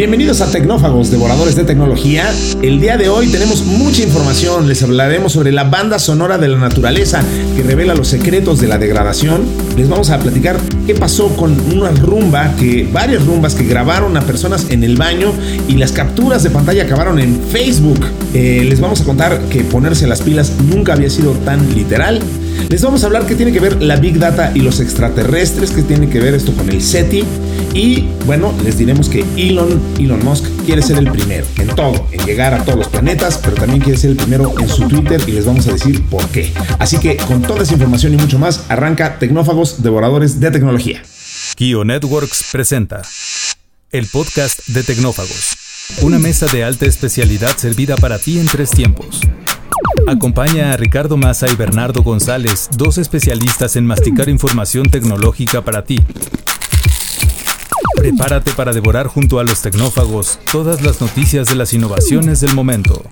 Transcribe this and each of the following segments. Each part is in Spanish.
Bienvenidos a Tecnófagos, devoradores de tecnología. El día de hoy tenemos mucha información. Les hablaremos sobre la banda sonora de la naturaleza que revela los secretos de la degradación. Les vamos a platicar qué pasó con una rumba, que varias rumbas que grabaron a personas en el baño y las capturas de pantalla acabaron en Facebook. Eh, les vamos a contar que ponerse las pilas nunca había sido tan literal. Les vamos a hablar qué tiene que ver la Big Data y los extraterrestres, qué tiene que ver esto con el SETI. Y bueno, les diremos que Elon, Elon Musk quiere ser el primero en todo, en llegar a todos los planetas, pero también quiere ser el primero en su Twitter y les vamos a decir por qué. Así que con toda esa información y mucho más, arranca Tecnófagos, devoradores de tecnología. Kio Networks presenta el podcast de Tecnófagos, una mesa de alta especialidad servida para ti en tres tiempos. Acompaña a Ricardo Massa y Bernardo González, dos especialistas en masticar información tecnológica para ti. Prepárate para devorar junto a los tecnófagos todas las noticias de las innovaciones del momento.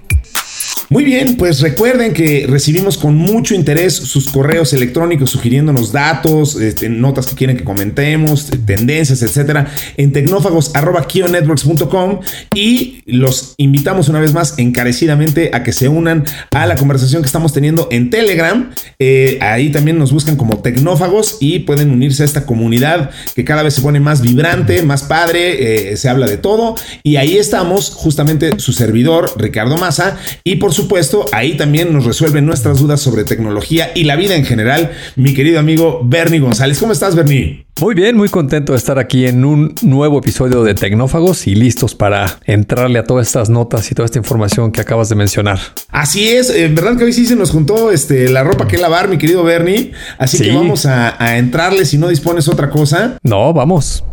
Muy bien, pues recuerden que recibimos con mucho interés sus correos electrónicos sugiriéndonos datos, este, notas que quieren que comentemos, tendencias, etcétera, en tecnófagos.kionetworks.com y los invitamos una vez más encarecidamente a que se unan a la conversación que estamos teniendo en Telegram. Eh, ahí también nos buscan como tecnófagos y pueden unirse a esta comunidad que cada vez se pone más vibrante, más padre, eh, se habla de todo y ahí estamos justamente su servidor Ricardo Massa y por supuesto, ahí también nos resuelven nuestras dudas sobre tecnología y la vida en general, mi querido amigo Bernie González. ¿Cómo estás, Bernie? Muy bien, muy contento de estar aquí en un nuevo episodio de Tecnófagos y listos para entrarle a todas estas notas y toda esta información que acabas de mencionar. Así es, en verdad que hoy sí se nos juntó este, la ropa que lavar, mi querido Bernie. Así que vamos a, a entrarle si no dispones otra cosa. No, vamos.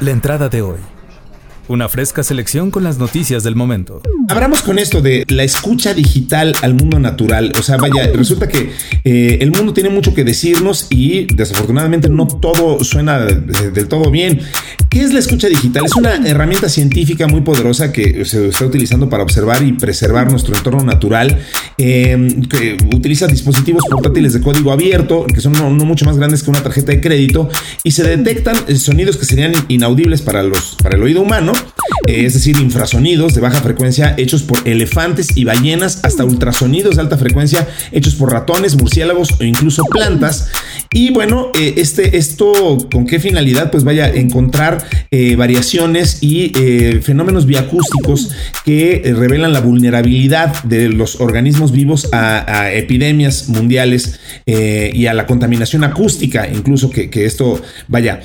La entrada de hoy. Una fresca selección con las noticias del momento. Abramos con esto de la escucha digital al mundo natural. O sea, vaya, resulta que eh, el mundo tiene mucho que decirnos y desafortunadamente no todo suena del todo bien. ¿Qué es la escucha digital? Es una herramienta científica muy poderosa que se está utilizando para observar y preservar nuestro entorno natural. Em, que utiliza dispositivos portátiles de código abierto, que son no, mucho más grandes que una tarjeta de crédito, y se detectan sonidos que serían inaudibles para, los, para el oído humano eh, es decir, infrasonidos de baja frecuencia hechos por elefantes y ballenas, hasta ultrasonidos de alta frecuencia hechos por ratones, murciélagos o incluso plantas. Y bueno, eh, este, esto con qué finalidad? Pues vaya a encontrar eh, variaciones y fenómenos biacústicos que revelan la vulnerabilidad de los organismos vivos a, epidemias mundiales y a la contaminación acústica, incluso que, esto, vaya,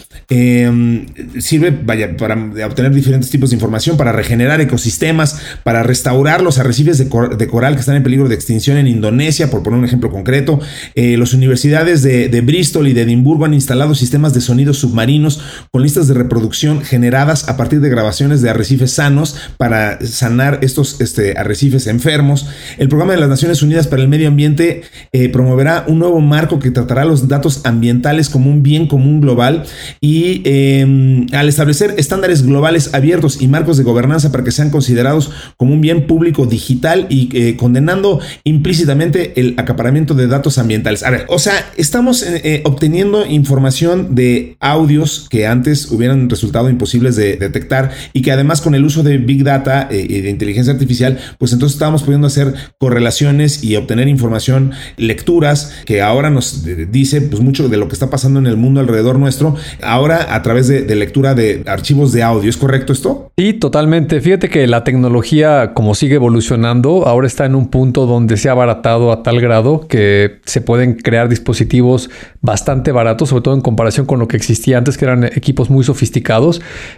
sirve, vaya, para obtener diferentes tipos de información para regenerar ecosistemas, para restaurar los arrecifes de, coral que están en peligro de extinción en Indonesia, por poner un ejemplo concreto. Eh, las universidades de, Bristol y de Edimburgo han instalado sistemas de sonidos submarinos con listas de reproducción generadas a partir de grabaciones de arrecifes sanos para sanar estos este, arrecifes enfermos. El programa de las Naciones Unidas para el Medio Ambiente eh, promoverá un nuevo marco que tratará los datos ambientales como un bien común global y em, al establecer estándares globales abiertos y marcos de gobernanza para que sean considerados como un bien público digital y eh, condenando implícitamente el acaparamiento de datos ambientales. A ver, o sea, estamos eh, obteniendo información de audios que antes hubieran resultado imposibles de detectar y que además con el uso de Big Data y de inteligencia artificial, pues entonces estábamos pudiendo hacer correlaciones y obtener información, lecturas que ahora nos dice pues mucho de lo que está pasando en el mundo alrededor nuestro, ahora a través de, de lectura de archivos de audio. ¿Es correcto esto? Sí, totalmente. Fíjate que la tecnología, como sigue evolucionando, ahora está en un punto donde se ha abaratado a tal grado que se pueden crear dispositivos bastante baratos, sobre todo en comparación con lo que existía antes, que eran equipos muy sofisticados.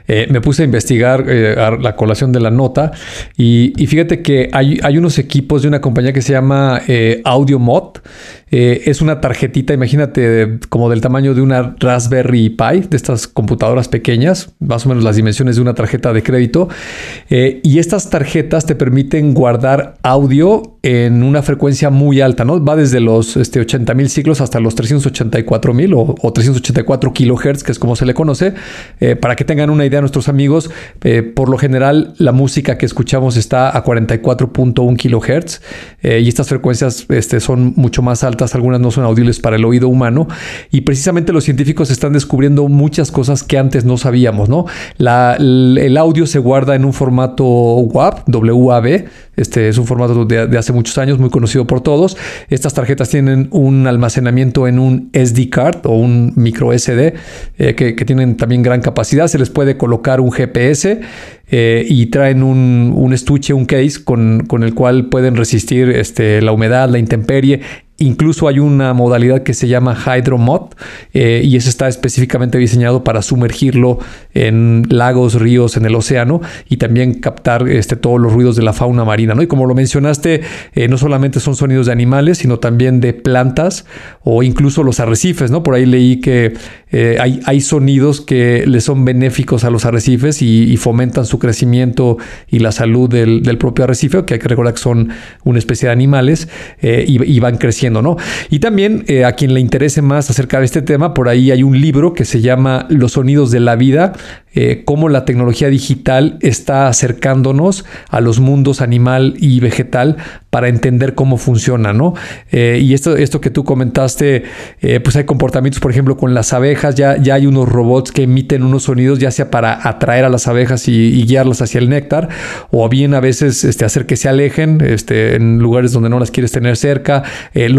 Eh, me puse a investigar eh, la colación de la nota y, fíjate que hay, hay, unos equipos de una compañía que se llama eh, es una tarjetita, imagínate, como del tamaño de una Raspberry Pi, de estas computadoras pequeñas, más o menos las dimensiones de una tarjeta de crédito. y estas tarjetas te permiten guardar audio en una frecuencia muy alta, ¿no? Va desde los este, 80 mil ciclos hasta los 384 mil o, 384 kilohertz, que es como se le conoce. Eh, para que tengan una idea, nuestros amigos, eh, por lo general la música que escuchamos está a 44.1 kilohertz eh, y estas frecuencias este, son mucho más altas algunas no son audibles para el oído humano y precisamente los científicos están descubriendo muchas cosas que antes no sabíamos, ¿no? el audio se guarda en un formato WAV, WAV, este es un formato de, hace muchos años, muy conocido por todos. Estas tarjetas tienen un almacenamiento en un SD card o un micro SD eh, que, tienen también gran capacidad. Se les puede colocar un GPS eh, y traen un, estuche, un case con, con, el cual pueden resistir este, la humedad, la intemperie Incluso hay una modalidad que se llama Hydromod eh, y ese está específicamente diseñado para sumergirlo en lagos, ríos, en el océano y también captar este, todos los ruidos de la fauna marina. ¿no? Y como lo mencionaste, eh, no solamente son sonidos de animales, sino también de plantas o incluso los arrecifes. ¿no? Por ahí leí que eh, hay, hay, sonidos que le son benéficos a los arrecifes y, fomentan su crecimiento y la salud del, propio arrecife, que hay que recordar que son una especie de animales y, y van creciendo Y también eh, a quien le interese más acerca de este tema, por ahí hay un libro que se llama Los sonidos de la vida, eh, cómo la tecnología digital está acercándonos a los mundos animal y vegetal para entender cómo funciona, ¿no? Eh, y esto, esto que tú comentaste, pues hay comportamientos, por ejemplo, con las abejas, ya, ya hay unos robots que emiten unos sonidos, ya sea para atraer a las abejas y, guiarlas hacia el néctar, o bien a veces este, hacer que se alejen este, en lugares donde no las quieres tener cerca.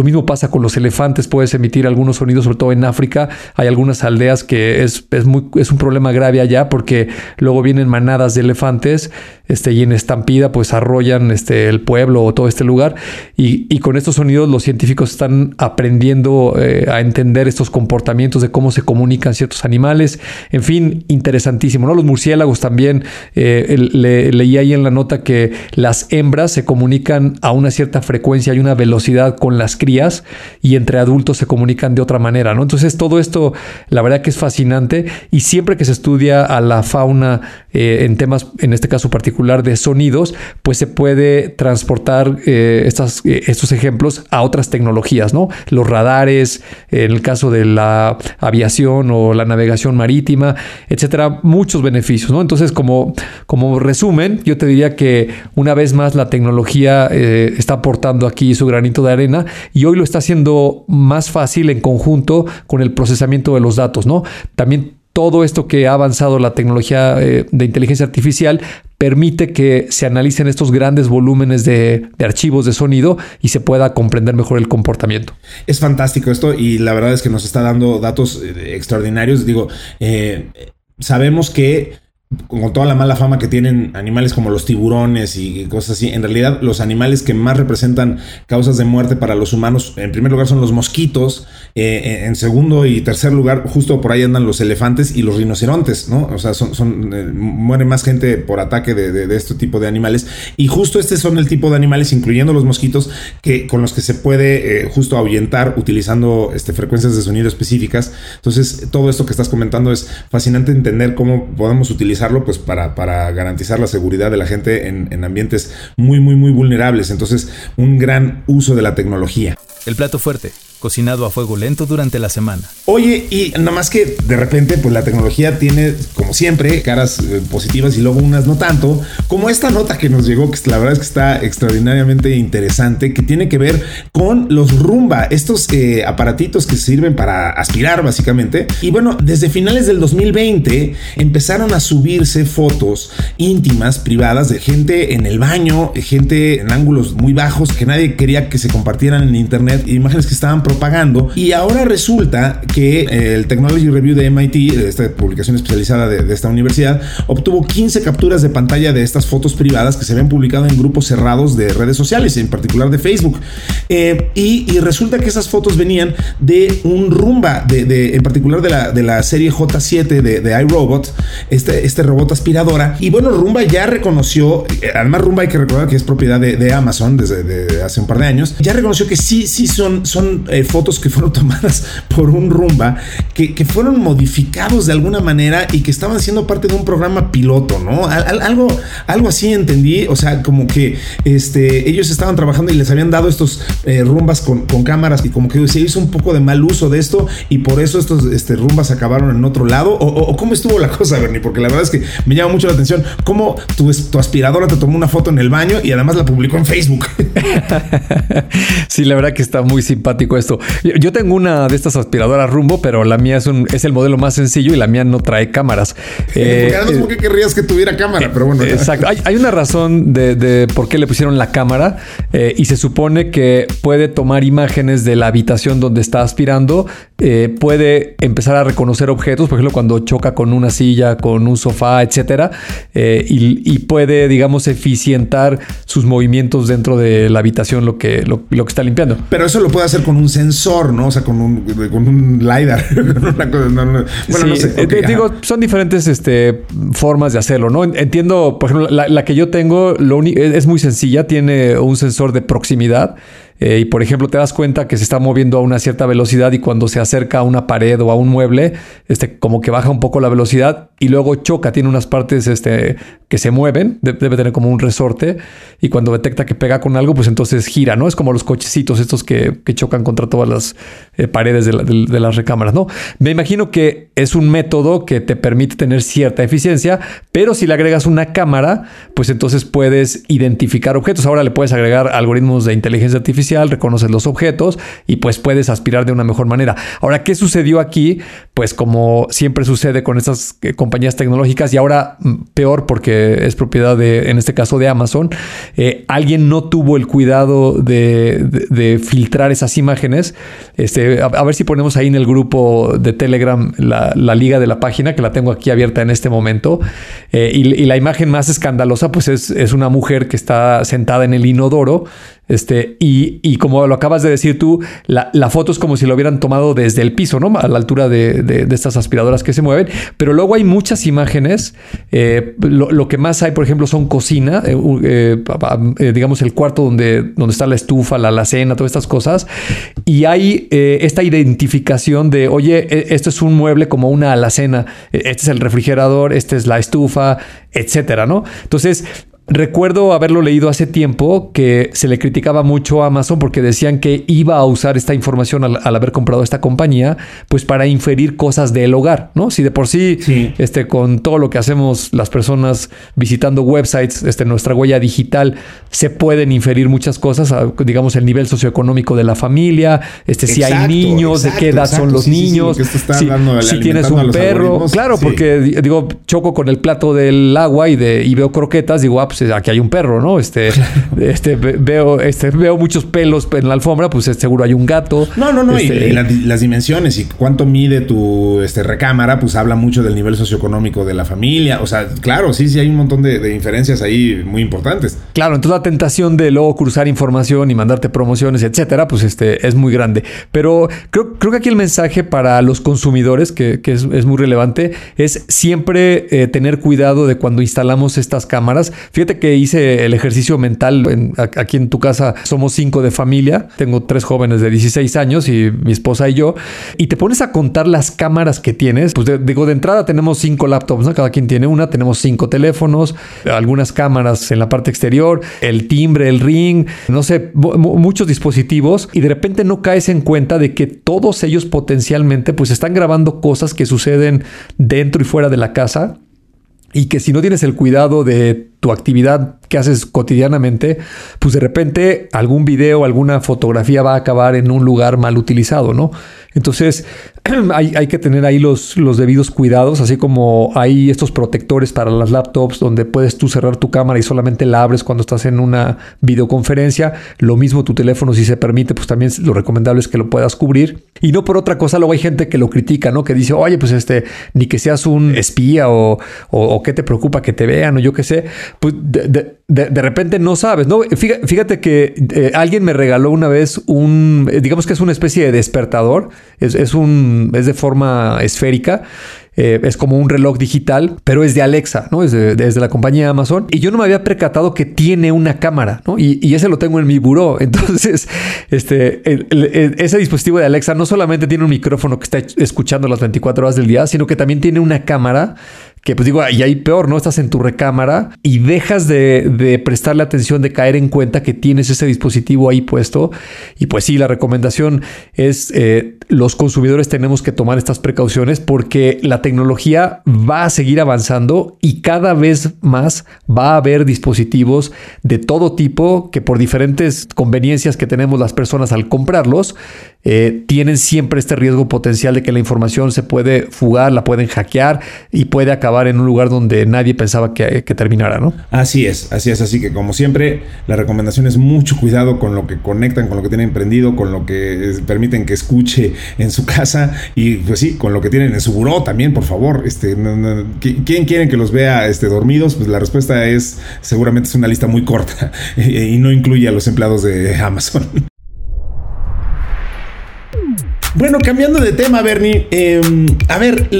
Lo mismo pasa con los elefantes, puedes emitir algunos sonidos, sobre todo en África. Hay algunas aldeas que es, es, un problema grave allá porque luego vienen manadas de elefantes este, y en estampida pues arrollan este, el pueblo o todo este lugar. Y, y con estos sonidos los científicos están aprendiendo eh, a entender estos comportamientos de cómo se comunican ciertos animales. En fin, interesantísimo. ¿no? Los murciélagos también, eh, leí ahí en la nota que las hembras se comunican a una cierta frecuencia y una velocidad con las crías y entre adultos se comunican de otra manera. ¿no? Entonces todo esto la verdad que es fascinante y siempre que se estudia a la fauna eh, en temas, en este caso particular de sonidos, pues se puede transportar eh, eh, estos ejemplos a otras tecnologías, ¿no? Los radares, en el caso de la aviación o la navegación marítima, etcétera, muchos beneficios, ¿no? Entonces, como, como resumen, yo te diría que una vez más la tecnología está aportando aquí su granito de arena y hoy lo está haciendo más fácil en conjunto con el procesamiento de los datos, ¿no? También todo esto que ha avanzado la tecnología eh, de inteligencia artificial permite que se analicen estos grandes volúmenes de, archivos de sonido y se pueda comprender mejor el comportamiento. Es fantástico esto y la verdad es que nos está dando datos eh, extraordinarios. Digo, eh, sabemos que con toda la mala fama que tienen animales como los tiburones y cosas así, en realidad los animales que más representan causas de muerte para los humanos, en primer lugar son los mosquitos, eh, en segundo y tercer lugar, justo por ahí andan los elefantes y los rinocerontes, ¿no? O sea, son, son eh, muere más gente por ataque de, este tipo de animales y justo este son el tipo de animales, incluyendo los mosquitos, que con los que se puede eh, justo ahuyentar utilizando este, frecuencias de sonido específicas. Entonces, todo esto que estás comentando es fascinante entender cómo podemos utilizar pues para, para garantizar la seguridad de la gente en, en ambientes muy, muy, muy vulnerables. Entonces, un gran uso de la tecnología. El plato fuerte cocinado a fuego lento durante la semana. Oye, y nada más que de repente, pues la tecnología tiene, como siempre, caras eh, positivas y luego unas no tanto, como esta nota que nos llegó, que la verdad es que está extraordinariamente interesante, que tiene que ver con los rumba, estos eh, aparatitos que sirven para aspirar básicamente. Y bueno, desde finales del 2020 empezaron a subirse fotos íntimas, privadas, de gente en el baño, gente en ángulos muy bajos que nadie quería que se compartieran en internet, imágenes que estaban propagando. Y ahora resulta que eh, el Technology Review de MIT, esta publicación especializada de, esta universidad, obtuvo 15 capturas de pantalla de estas fotos privadas que se habían publicado en grupos cerrados de redes sociales, en particular de Facebook. Eh, y, resulta que esas fotos venían de un rumba, de, en particular de la, de la serie J7 de, iRobot, este, este robot aspiradora. Y bueno, Rumba ya reconoció, eh, además Rumba hay que recordar que es propiedad de, Amazon desde hace un par de años, ya reconoció que sí son, son fotos que fueron tomadas por un rumba que, fueron modificados de alguna manera y que estaban siendo parte de un programa piloto, ¿no? algo, algo así entendí, o sea, como que este, ellos estaban trabajando y les habían dado estos eh, rumbas con, cámaras y como que se hizo un poco de mal uso de esto y por eso estos este, rumbas acabaron en otro lado. O, cómo estuvo la cosa, Bernie? Porque la verdad es que me llama mucho la atención cómo tu, tu aspiradora te tomó una foto en el baño y además la publicó en Facebook. sí, la verdad que está muy simpático esto. Yo tengo una de estas aspiradoras rumbo, pero la mía es, un, es el modelo más sencillo y la mía no trae cámaras. Eh, ¿por qué querrías que tuviera cámara? Pero bueno. Exacto. Hay, una razón de, por qué le pusieron la cámara eh, y se supone que puede tomar imágenes de la habitación donde está aspirando, eh, puede empezar a reconocer objetos, por ejemplo, cuando choca con una silla, con un sofá, etcétera, y, puede, digamos, eficientar sus movimientos dentro de la habitación, lo que, lo, que está limpiando. Pero eso lo puede hacer con un sensor, ¿no? O sea, con un, con un LiDAR. bueno, no sé. Eh, digo, son diferentes este, formas de hacerlo, ¿no? Entiendo, por ejemplo, la, la que yo tengo lo es muy sencilla, tiene un sensor de proximidad eh, y por ejemplo te das cuenta que se está moviendo a una cierta velocidad y cuando se acerca a una pared o a un mueble, este, como que baja un poco la velocidad y luego choca, tiene unas partes este, que se mueven, debe tener como un resorte y cuando detecta que pega con algo, pues entonces gira, ¿no? Es como los cochecitos estos que, chocan contra todas las eh, paredes de, de, las recámaras, ¿no? Me imagino que es un método que te permite tener cierta eficiencia, pero si le agregas una cámara, pues entonces puedes identificar objetos. Ahora le puedes agregar algoritmos de inteligencia artificial reconoces los objetos y pues puedes aspirar de una mejor manera. Ahora, ¿qué sucedió aquí? Pues como siempre sucede con estas eh, compañías tecnológicas y ahora mm, peor porque es propiedad de, en este caso de Amazon, eh, alguien no tuvo el cuidado de, filtrar esas imágenes. Este, a, ver si ponemos ahí en el grupo de Telegram la, liga de la página, que la tengo aquí abierta en este momento. Eh, y, la imagen más escandalosa, pues es, es una mujer que está sentada en el inodoro este, y, como lo acabas de decir tú, la, foto es como si lo hubieran tomado desde el piso, ¿no? A la altura de, estas aspiradoras que se mueven. Pero luego hay muchas imágenes. Eh, lo, que más hay, por ejemplo, son cocina, eh, eh, digamos el cuarto donde, donde está la estufa, la alacena, todas estas cosas. Y hay esta identificación de, oye, e, esto es un mueble como una alacena, e, este es el refrigerador, esta es la estufa, etcétera, ¿no? Entonces, Recuerdo haberlo leído hace tiempo que se le criticaba mucho a Amazon porque decían que iba a usar esta información al, haber comprado esta compañía, pues para inferir cosas del hogar, ¿no? Si de por sí, este, con todo lo que hacemos las personas visitando websites, este, nuestra huella digital, se pueden inferir muchas cosas, digamos el nivel socioeconómico de la familia, este, si hay niños, de qué edad son los niños, si, tienes un perro, claro, porque digo choco con el plato del agua y de y veo croquetas, digo ah, pues aquí hay un perro, ¿no? Este, este veo, este, veo muchos pelos en la alfombra, pues seguro hay un gato. No, no, no. y, este, las dimensiones y cuánto mide tu este, recámara, pues habla mucho del nivel socioeconómico de la familia. O sea, claro, sí, sí, hay un montón de, inferencias ahí muy importantes. Claro, entonces la tentación de luego cruzar información y mandarte promociones, etcétera, pues este, es muy grande. Pero creo, creo que aquí el mensaje para los consumidores, que, es, muy relevante, es siempre eh, tener cuidado de cuando instalamos estas cámaras. Fíjate que hice el ejercicio mental aquí en tu casa. Somos cinco de familia. Tengo tres jóvenes de 16 años y mi esposa y yo. Y te pones a contar las cámaras que tienes. Pues digo, de entrada tenemos cinco laptops. Cada quien tiene una. Tenemos cinco teléfonos, algunas cámaras en la parte exterior, el timbre, el ring, no sé, muchos dispositivos. Y de repente no caes en cuenta de que todos ellos potencialmente pues están grabando cosas que suceden dentro y fuera de la casa y que si no tienes el cuidado de tu actividad que haces cotidianamente, pues de repente algún video, alguna fotografía va a acabar en un lugar mal utilizado, ¿no? Entonces hay, hay, que tener ahí los, los debidos cuidados, así como hay estos protectores para las laptops donde puedes tú cerrar tu cámara y solamente la abres cuando estás en una videoconferencia. Lo mismo tu teléfono, si se permite, pues también lo recomendable es que lo puedas cubrir. Y no por otra cosa, luego hay gente que lo critica, ¿no? Que dice, oye, pues este, ni que seas un espía o, o, o qué te preocupa que te vean o yo qué sé pues de, repente no sabes, ¿no? Fíjate, que eh, alguien me regaló una vez un, digamos que es una especie de despertador, es, un, es de forma esférica. Eh, es como un reloj digital, pero es de Alexa, ¿no? Es de, la compañía Amazon. Y yo no me había percatado que tiene una cámara, ¿no? Y, ese lo tengo en mi buró. Entonces, este, ese dispositivo de Alexa no solamente tiene un micrófono que está escuchando las 24 horas del día, sino que también tiene una cámara que pues digo, y ahí peor, ¿no? Estás en tu recámara y dejas de, de, prestarle atención, de caer en cuenta que tienes ese dispositivo ahí puesto. Y pues sí, la recomendación es eh, los consumidores tenemos que tomar estas precauciones porque la tecnología va a seguir avanzando y cada vez más va a haber dispositivos de todo tipo que por diferentes conveniencias que tenemos las personas al comprarlos, eh, tienen siempre este riesgo potencial de que la información se puede fugar, la pueden hackear y puede acabar en un lugar donde nadie pensaba que, terminara, ¿no? Así es, así es, así que como siempre, la recomendación es mucho cuidado con lo que conectan, con lo que tienen prendido, con lo que permiten que escuche en su casa y pues sí, con lo que tienen en su buró también, por favor. Este, ¿Quién quieren que los vea este, dormidos? Pues la respuesta es seguramente es una lista muy corta y no incluye a los empleados de Amazon. Bueno, cambiando de tema, Bernie, em, a ver,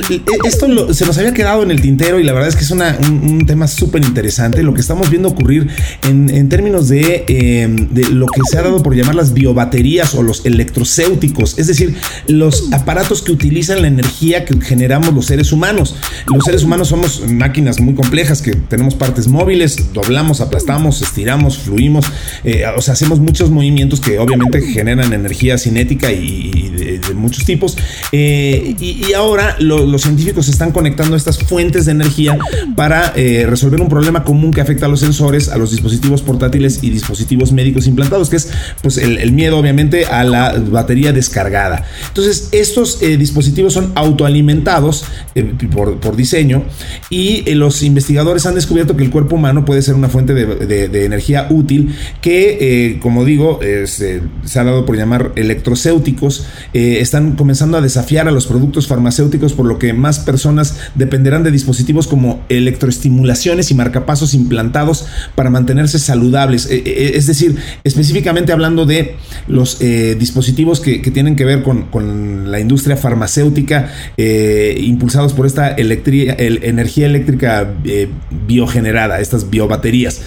esto se nos había quedado en el tintero y la verdad es que es un, tema súper interesante. Lo que estamos viendo ocurrir en, términos em, de, lo que se ha dado por llamar las biobaterías o los electrocéuticos, es decir, los aparatos que utilizan la energía que generamos los seres humanos. Los seres humanos somos máquinas muy complejas que tenemos partes móviles, doblamos, aplastamos, estiramos, fluimos, eh, o sea, hacemos muchos movimientos que obviamente generan energía cinética y de muchos tipos. Eh, y, ahora los científicos están conectando estas fuentes de energía para eh, resolver un problema común que afecta a los sensores, a los dispositivos portátiles y dispositivos médicos implantados, que es pues, el, miedo obviamente a la batería descargada. Entonces, estos eh, dispositivos son autoalimentados por, diseño y los investigadores han descubierto que el cuerpo humano puede ser una fuente de, energía útil que, como digo, se ha dado por llamar electrocéuticos están comenzando a desafiar a los productos farmacéuticos, por lo que más personas dependerán de dispositivos como electroestimulaciones y marcapasos implantados para mantenerse saludables. Eh, eh, es decir, específicamente hablando de los eh, dispositivos que, tienen que ver con, la industria farmacéutica, impulsados por esta energía eléctrica biogenerada, estas biobaterías.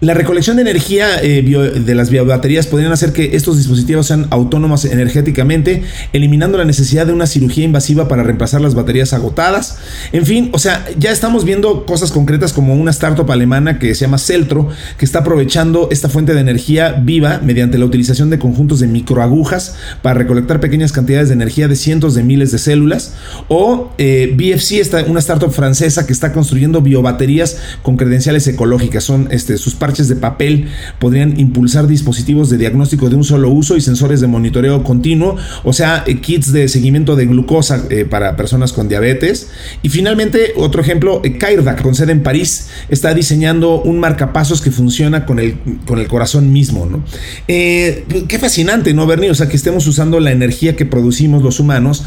la recolección de energía de las biobaterías podrían hacer que estos dispositivos sean autónomos energéticamente eliminando la necesidad de una cirugía invasiva para reemplazar las baterías agotadas. En fin, o sea, ya estamos viendo cosas concretas como una startup alemana que se llama Celtro, que está aprovechando esta fuente de energía viva mediante la utilización de conjuntos de microagujas para recolectar pequeñas cantidades de energía de cientos de miles de células. O eh, BFC, una startup francesa que está construyendo biobaterías con credenciales ecológicas. Son este, sus parches de papel, podrían impulsar dispositivos de diagnóstico de un solo uso y sensores de monitoreo continuo o sea, eh, kits de seguimiento de glucosa eh, para personas con diabetes. Y finalmente, otro ejemplo, eh, con sede en París, está diseñando un marcapasos que funciona con el, con el corazón mismo, ¿no? Eh, qué fascinante, ¿no, Bernie? O sea, que estemos usando la energía que producimos los humanos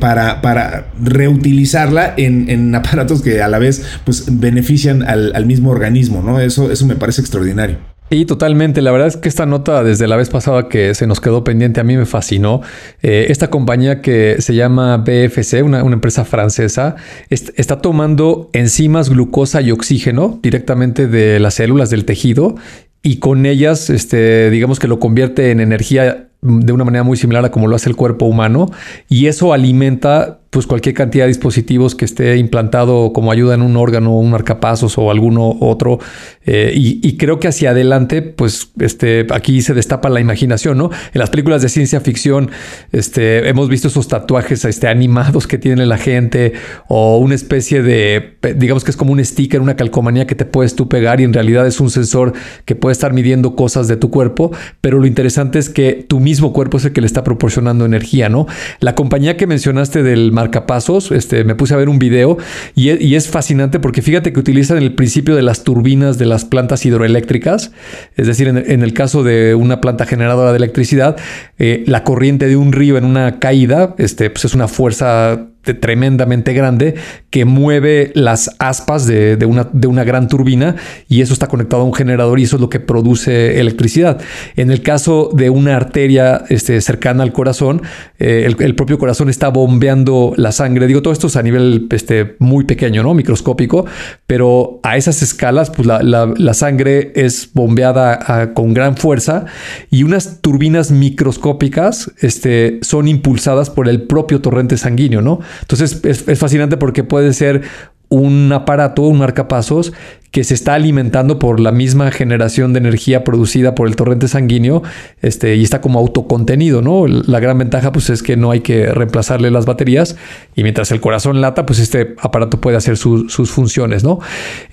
para, para reutilizarla en, aparatos que a la vez pues, benefician al, al mismo organismo, ¿no? Eso, eso me parece extraordinario. Y totalmente, la verdad es que esta nota desde la vez pasada que se nos quedó pendiente a mí me fascinó. Eh, esta compañía que se llama BFC, una, empresa francesa, está tomando enzimas, glucosa y oxígeno directamente de las células del tejido y con ellas, este, digamos que lo convierte en energía de una manera muy similar a como lo hace el cuerpo humano y eso alimenta pues cualquier cantidad de dispositivos que esté implantado como ayuda en un órgano, un marcapasos o alguno otro. Eh, y, creo que hacia adelante, pues este, aquí se destapa la imaginación, ¿no? En las películas de ciencia ficción, este, hemos visto esos tatuajes este, animados que tiene la gente o una especie de, digamos que es como un sticker, una calcomanía que te puedes tú pegar y en realidad es un sensor que puede estar midiendo cosas de tu cuerpo, pero lo interesante es que tu mismo cuerpo es el que le está proporcionando energía, ¿no? La compañía que mencionaste del marcapasos, este, me puse a ver un video y, es fascinante porque fíjate que utilizan el principio de las turbinas de las plantas hidroeléctricas, es decir, en, el caso de una planta generadora de electricidad, eh, la corriente de un río en una caída, este, pues es una fuerza tremendamente grande que mueve las aspas de, una, de, una, gran turbina y eso está conectado a un generador y eso es lo que produce electricidad. En el caso de una arteria este, cercana al corazón, eh, el, propio corazón está bombeando la sangre. Digo, todo esto es a nivel este, muy pequeño, ¿no? Microscópico, pero a esas escalas, pues la, sangre es bombeada con gran fuerza y unas turbinas microscópicas este, son impulsadas por el propio torrente sanguíneo, ¿no? Entonces es, fascinante porque puede ser un aparato, un marcapasos, que se está alimentando por la misma generación de energía producida por el torrente sanguíneo este, y está como autocontenido, ¿no? La gran ventaja pues es que no hay que reemplazarle las baterías y mientras el corazón lata, pues este aparato puede hacer sus funciones, ¿no?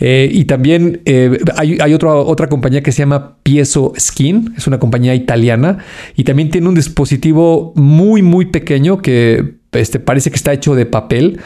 Eh, y también eh, hay, hay otra, otra compañía que se llama Piezo Skin, es una compañía italiana y también tiene un dispositivo muy, muy pequeño que este, parece que está hecho de papel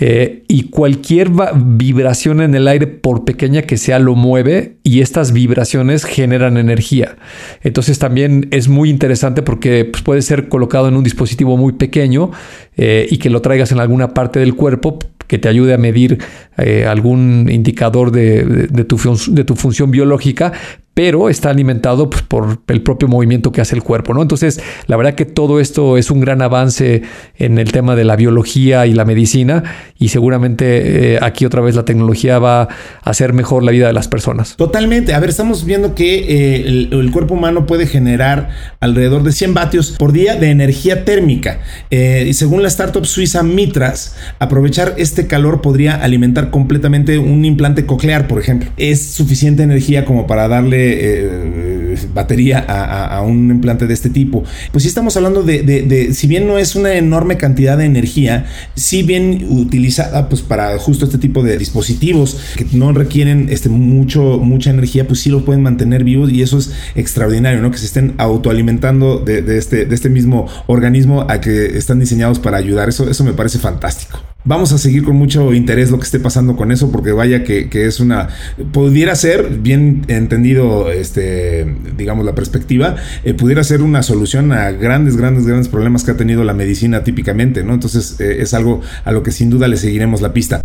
eh, y cualquier vibración en el aire, por pequeña que sea, lo mueve y estas vibraciones generan energía. Entonces también es muy interesante porque pues, puede ser colocado en un dispositivo muy pequeño eh, y que lo traigas en alguna parte del cuerpo que te ayude a medir eh, algún indicador de, tu, de tu función biológica, pero está alimentado pues, por el propio movimiento que hace el cuerpo, ¿no? Entonces, la verdad que todo esto es un gran avance en el tema de la biología y la medicina y seguramente eh, aquí otra vez la tecnología va a hacer mejor la vida de las personas. Totalmente. A ver, estamos viendo que eh, el, cuerpo humano puede generar alrededor de 100 vatios por día de energía térmica. Eh, y según la startup suiza Mitras, aprovechar este calor podría alimentar completamente un implante coclear, por ejemplo. Es suficiente energía como para darle eh, eh batería a, un implante de este tipo. Pues sí estamos hablando de, si bien no es una enorme cantidad de energía, si bien utilizada pues para justo este tipo de dispositivos que no requieren este, mucho, mucha energía, pues sí lo pueden mantener vivos y eso es extraordinario, ¿no? Que se estén autoalimentando de, este, de este mismo organismo a que están diseñados para ayudar. Eso, eso me parece fantástico. Vamos a seguir con mucho interés lo que esté pasando con eso, porque vaya que, es una. Pudiera ser, bien entendido, este, digamos, la perspectiva, eh, pudiera ser una solución a grandes, grandes, grandes problemas que ha tenido la medicina típicamente, ¿no? Entonces eh, es algo a lo que sin duda le seguiremos la pista.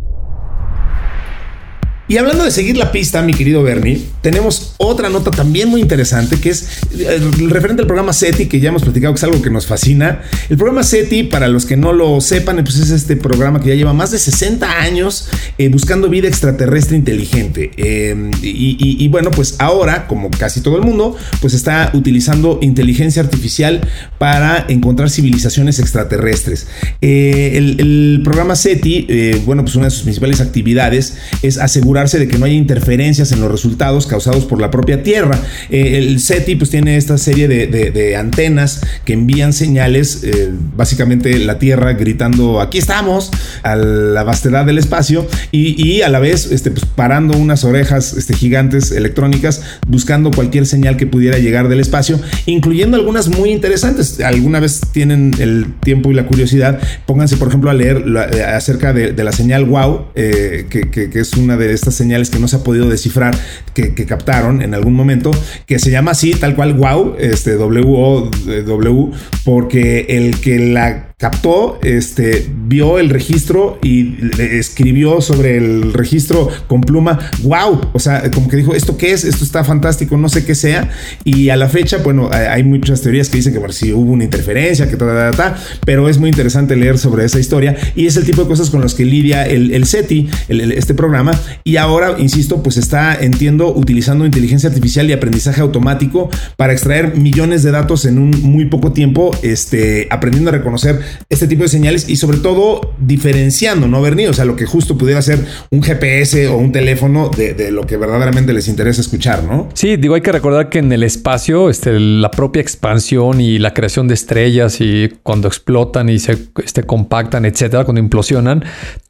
Y hablando de seguir la pista, mi querido Bernie, tenemos otra nota también muy interesante que es eh, referente al programa SETI, que ya hemos platicado que es algo que nos fascina. El programa SETI, para los que no lo sepan, pues es este programa que ya lleva más de 60 años eh, buscando vida extraterrestre inteligente. Em, y, bueno, pues ahora, como casi todo el mundo, pues está utilizando inteligencia artificial para encontrar civilizaciones extraterrestres. Eh, el, programa SETI, bueno, pues una de sus principales actividades es asegurar de que no haya interferencias en los resultados causados por la propia Tierra. Eh, el SETI pues tiene esta serie de, antenas que envían señales, eh, básicamente la Tierra gritando aquí estamos a la vastedad del espacio y, a la vez este, pues, parando unas orejas este, gigantes electrónicas buscando cualquier señal que pudiera llegar del espacio, incluyendo algunas muy interesantes. Alguna vez tienen el tiempo y la curiosidad, pónganse por ejemplo a leer eh, acerca de, la señal WOW, que, es una de estas señales que no se ha podido descifrar, que, captaron en algún momento, que se llama así, tal cual, wow, este, W-O-W, porque el que la captó, este, vio el registro y escribió sobre el registro con pluma, wow, o sea, como que dijo, ¿esto qué es? Esto está fantástico, no sé qué sea. Y a la fecha, bueno, hay muchas teorías que dicen que bueno, si hubo una interferencia, que tal, tal, tal, pero es muy interesante leer sobre esa historia y es el tipo de cosas con las que lidia el, el SETI, este programa, y ahora, insisto, pues está, entiendo, utilizando inteligencia artificial y aprendizaje automático para extraer millones de datos en un muy poco tiempo, este, aprendiendo a reconocer este tipo de señales y sobre todo diferenciando, ¿no, Bernie? O sea, lo que justo pudiera ser un GPS o un teléfono de, lo que verdaderamente les interesa escuchar, ¿no? Sí, digo, hay que recordar que en el espacio, este, la propia expansión y la creación de estrellas y cuando explotan y se este, compactan, etcétera, cuando implosionan,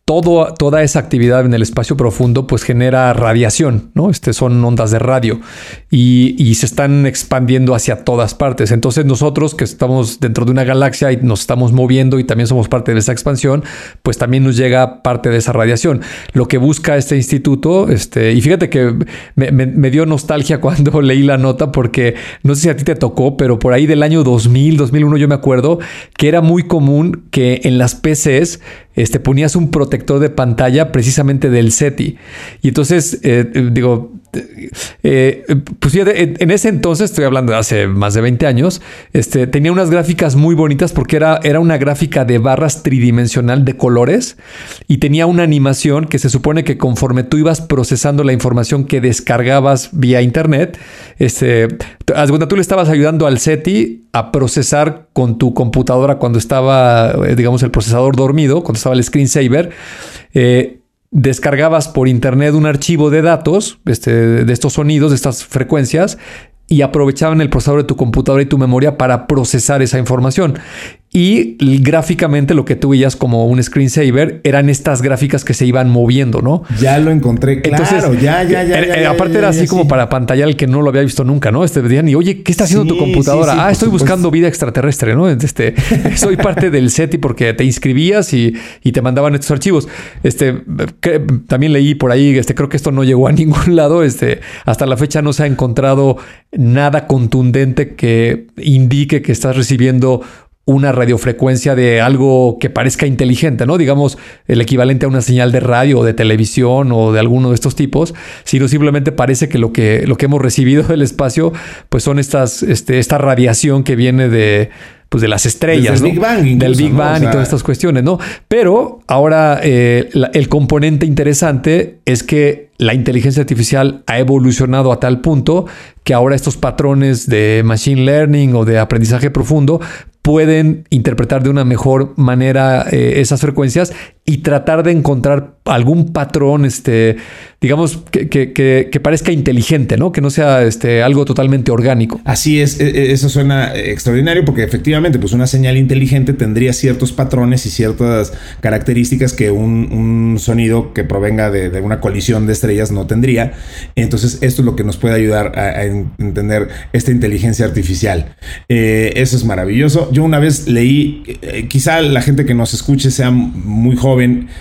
toda esa actividad en el espacio profundo pues genera radiación, ¿no? Este son ondas de radio y, y, se están expandiendo hacia todas partes. Entonces nosotros que estamos dentro de una galaxia y nos estamos moviendo y también somos parte de esa expansión, pues también nos llega parte de esa radiación. Lo que busca este instituto, este, y fíjate que me, me dio nostalgia cuando leí la nota porque no sé si a ti te tocó, pero por ahí del año 2000, 2001 yo me acuerdo que era muy común que en las PCs este, ponías un protector de pantalla precisamente del SETI. Y entonces, eh, digo, eh, pues fíjate, en ese entonces, estoy hablando de hace más de 20 años, este, tenía unas gráficas muy bonitas porque era, era una gráfica de barras tridimensional de colores y tenía una animación que se supone que conforme tú ibas procesando la información que descargabas vía internet, este, tú le estabas ayudando al SETI a procesar con tu computadora cuando estaba, eh, digamos, el procesador dormido, cuando estaba el screensaver, eh, descargabas por internet un archivo de datos este, de estos sonidos, de estas frecuencias, y aprovechaban el procesador de tu computadora y tu memoria para procesar esa información. Y gráficamente lo que tú veías como un screensaver eran estas gráficas que se iban moviendo, ¿no? Ya lo encontré, claro, Entonces, ya, ya, ya. Eh, aparte era así como para pantalla el que no lo había visto nunca, ¿no? Este decían, y oye, ¿qué está haciendo tu computadora? ah, estoy buscando vida extraterrestre, ¿no? Este, soy parte del SETI porque te inscribías y, y, te mandaban estos archivos. Este, también leí por ahí, este, creo que esto no llegó a ningún lado. Este, hasta la fecha no se ha encontrado nada contundente que indique que estás recibiendo una radiofrecuencia de algo que parezca inteligente, ¿no? Digamos, el equivalente a una señal de radio o de televisión o de alguno de estos tipos, sino simplemente parece que lo que, lo que hemos recibido del espacio, pues son estas, este, esta radiación que viene de, pues de las estrellas, Big Bang del Big Bang y todas estas cuestiones, ¿no? Pero ahora eh, el componente interesante es que la inteligencia artificial ha evolucionado a tal punto que ahora estos patrones de machine learning o de aprendizaje profundo pueden interpretar de una mejor manera eh, esas frecuencias y tratar de encontrar algún patrón, este, digamos, que, que, parezca inteligente, ¿no? Que no sea este, algo totalmente orgánico. Así es, e, e, eso suena extraordinario porque efectivamente, pues una señal inteligente tendría ciertos patrones y ciertas características que un, sonido que provenga de, una colisión de estrellas no tendría. Entonces, esto es lo que nos puede ayudar a, entender esta inteligencia artificial. Eh, eso es maravilloso. Yo una vez leí, eh, quizá la gente que nos escuche sea muy joven,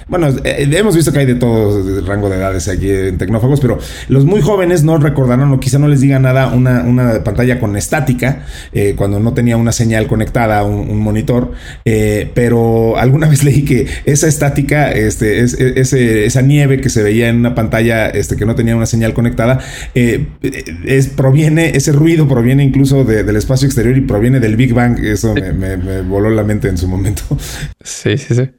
bueno, eh, hemos visto que hay de todo rango de edades aquí en Tecnófagos, pero los muy jóvenes no recordarán o quizá no les diga nada una, pantalla con estática, eh, cuando no tenía una señal conectada un, monitor, eh, pero alguna vez leí que esa estática, este, es, esa nieve que se veía en una pantalla este, que no tenía una señal conectada, es, proviene, ese ruido proviene incluso del espacio exterior y proviene del Big Bang. Eso me voló la mente en su momento. Sí, sí, sí.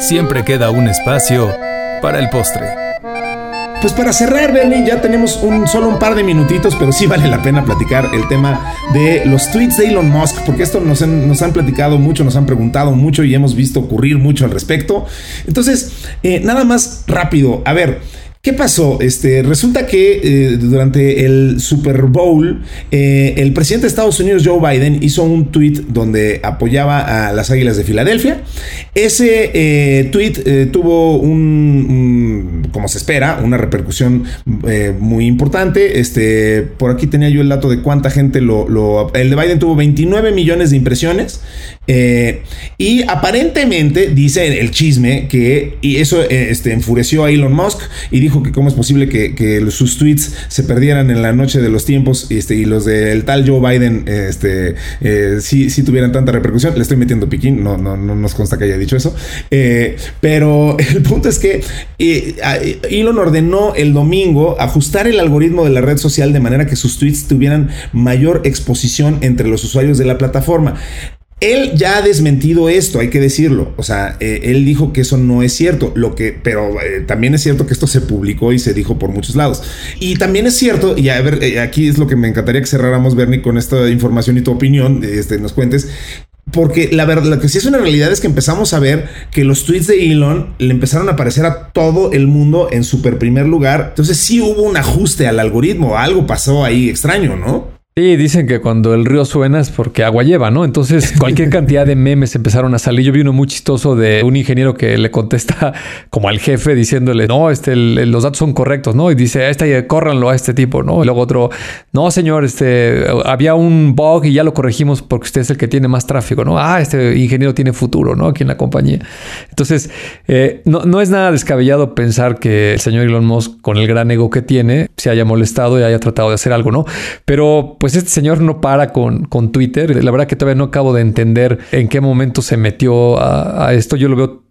Siempre queda un espacio para el postre. Pues para cerrar, Bernie, ya tenemos un, solo un par de minutitos, pero sí vale la pena platicar el tema de los tweets de Elon Musk, porque esto nos han, platicado mucho, nos han preguntado mucho y hemos visto ocurrir mucho al respecto. Entonces, eh, nada más rápido, a ver. ¿Qué pasó? Este, resulta que eh, durante el Super Bowl, eh, el presidente de Estados Unidos, Joe Biden, hizo un tweet donde apoyaba a las Águilas de Filadelfia. Ese eh, tweet tuvo un, como se espera, una repercusión muy importante. Este, por aquí tenía yo el dato de cuánta gente lo, lo el de Biden tuvo 29 millones de impresiones. y aparentemente dice el chisme que y eso este, enfureció a Elon Musk y dijo que cómo es posible que, sus tweets se perdieran en la noche de los tiempos este, y los del tal Joe Biden este, eh, sí, tuvieran tanta repercusión. Le estoy metiendo piquín, no, no, no nos consta que haya dicho eso. Eh, pero el punto es que eh, Elon ordenó el domingo ajustar el algoritmo de la red social de manera que sus tweets tuvieran mayor exposición entre los usuarios de la plataforma. Él ya ha desmentido esto, hay que decirlo. O sea, eh, él dijo que eso no es cierto, lo que, pero eh, también es cierto que esto se publicó y se dijo por muchos lados. Y también es cierto, y a ver, eh, aquí es lo que me encantaría que cerráramos, Bernie, con esta información y tu opinión, este, nos cuentes. Porque la verdad, lo que sí es una realidad es que empezamos a ver que los tweets de Elon le empezaron a aparecer a todo el mundo en super primer lugar. Entonces sí hubo un ajuste al algoritmo, algo pasó ahí extraño, ¿no? Sí, dicen que cuando el río suena es porque agua lleva, ¿no? Entonces, cualquier cantidad de memes empezaron a salir. Yo vi uno muy chistoso de un ingeniero que le contesta como al jefe diciéndole, no, este, los datos son correctos, ¿no? Y dice, este, córranlo a este tipo, ¿no? Y luego otro, no, señor, este, había un bug y ya lo corregimos porque usted es el que tiene más tráfico, ¿no? Ah, este ingeniero tiene futuro, ¿no? Aquí en la compañía. Entonces, eh, no, no es nada descabellado pensar que el señor Elon Musk, con el gran ego que tiene, se haya molestado y haya tratado de hacer algo, ¿no? Pero, pues, pues este señor no para con, con Twitter. La verdad que todavía no acabo de entender en qué momento se metió a, esto. Yo lo veo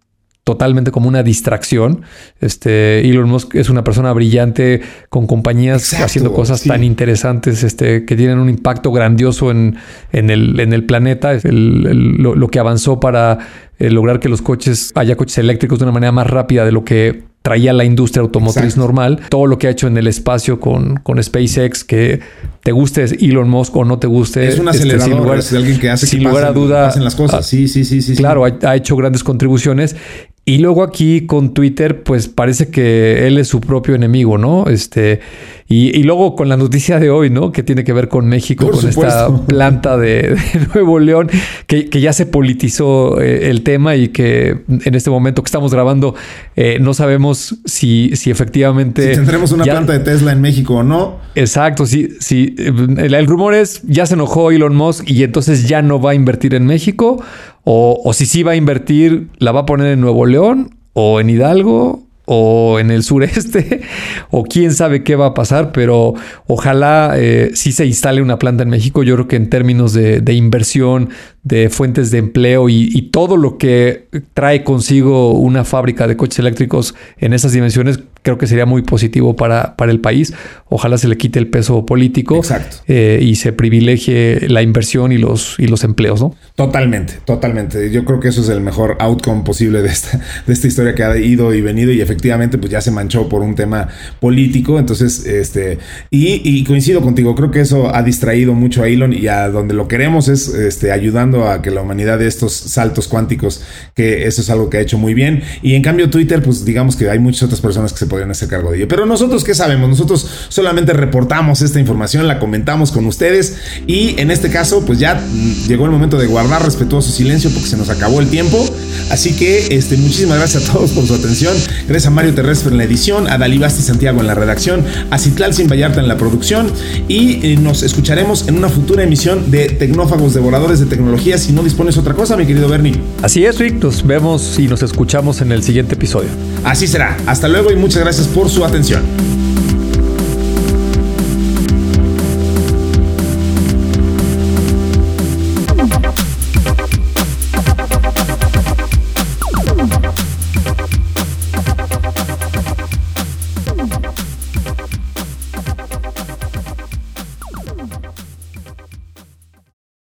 totalmente como una distracción. Este, Elon Musk es una persona brillante con compañías haciendo cosas tan interesantes este, que tienen un impacto grandioso en, en, el, en el planeta. lo, que avanzó para eh, lograr que los coches, haya coches eléctricos de una manera más rápida de lo que traía la industria automotriz normal. Todo lo que ha hecho en el espacio con, con SpaceX, que te guste Elon Musk o no te guste. Es un este, acelerador, sin lugar, es alguien que hace sin que lugar a duda, las cosas. Sí, sí, sí, sí. Claro, ha, hecho grandes contribuciones y luego aquí con Twitter, pues parece que él es su propio enemigo, ¿no? Este, y, luego con la noticia de hoy, ¿no? Que tiene que ver con México, con esta planta de, Nuevo León, que, ya se politizó eh, el tema y que en este momento que estamos grabando eh, no sabemos si, si efectivamente... Si tendremos una planta de Tesla en México o no. Exacto, sí, sí. El, el rumor es, ya se enojó Elon Musk y entonces ya no va a invertir en México o, si sí va a invertir, la va a poner en Nuevo León o en Hidalgo o en el sureste, o quién sabe qué va a pasar, pero ojalá eh, sí se instale una planta en México. Yo creo que en términos de, inversión, de fuentes de empleo y, todo lo que trae consigo una fábrica de coches eléctricos en esas dimensiones, creo que sería muy positivo para, para el país. Ojalá se le quite el peso político eh, y se privilegie la inversión y los, y los empleos, ¿no? Totalmente, totalmente. Yo creo que eso es el mejor outcome posible de esta, de esta historia que ha ido y venido y efectivamente pues ya se manchó por un tema político. Entonces, este, y, coincido contigo, creo que eso ha distraído mucho a Elon y a donde lo queremos es este, ayudando a que la humanidad de estos saltos cuánticos, que eso es algo que ha hecho muy bien. Y en cambio Twitter, pues digamos que hay muchas otras personas que se pueden hacer cargo de ello. Pero nosotros, ¿qué sabemos? Nosotros solamente reportamos esta información, la comentamos con ustedes y en este caso, pues ya llegó el momento de guardar respetuoso silencio porque se nos acabó el tiempo. Así que este, muchísimas gracias a todos por su atención. Gracias a Mario Terrestre en la edición, a Dalibasti Santiago en la redacción, a Citlal Sin Vallarta en la producción y eh, nos escucharemos en una futura emisión de Tecnófagos Devoradores de Tecnología si no dispones otra cosa, mi querido Bernie. Así es, Rick. Nos vemos y nos escuchamos en el siguiente episodio. Así será. Hasta luego y muchas gracias por su atención.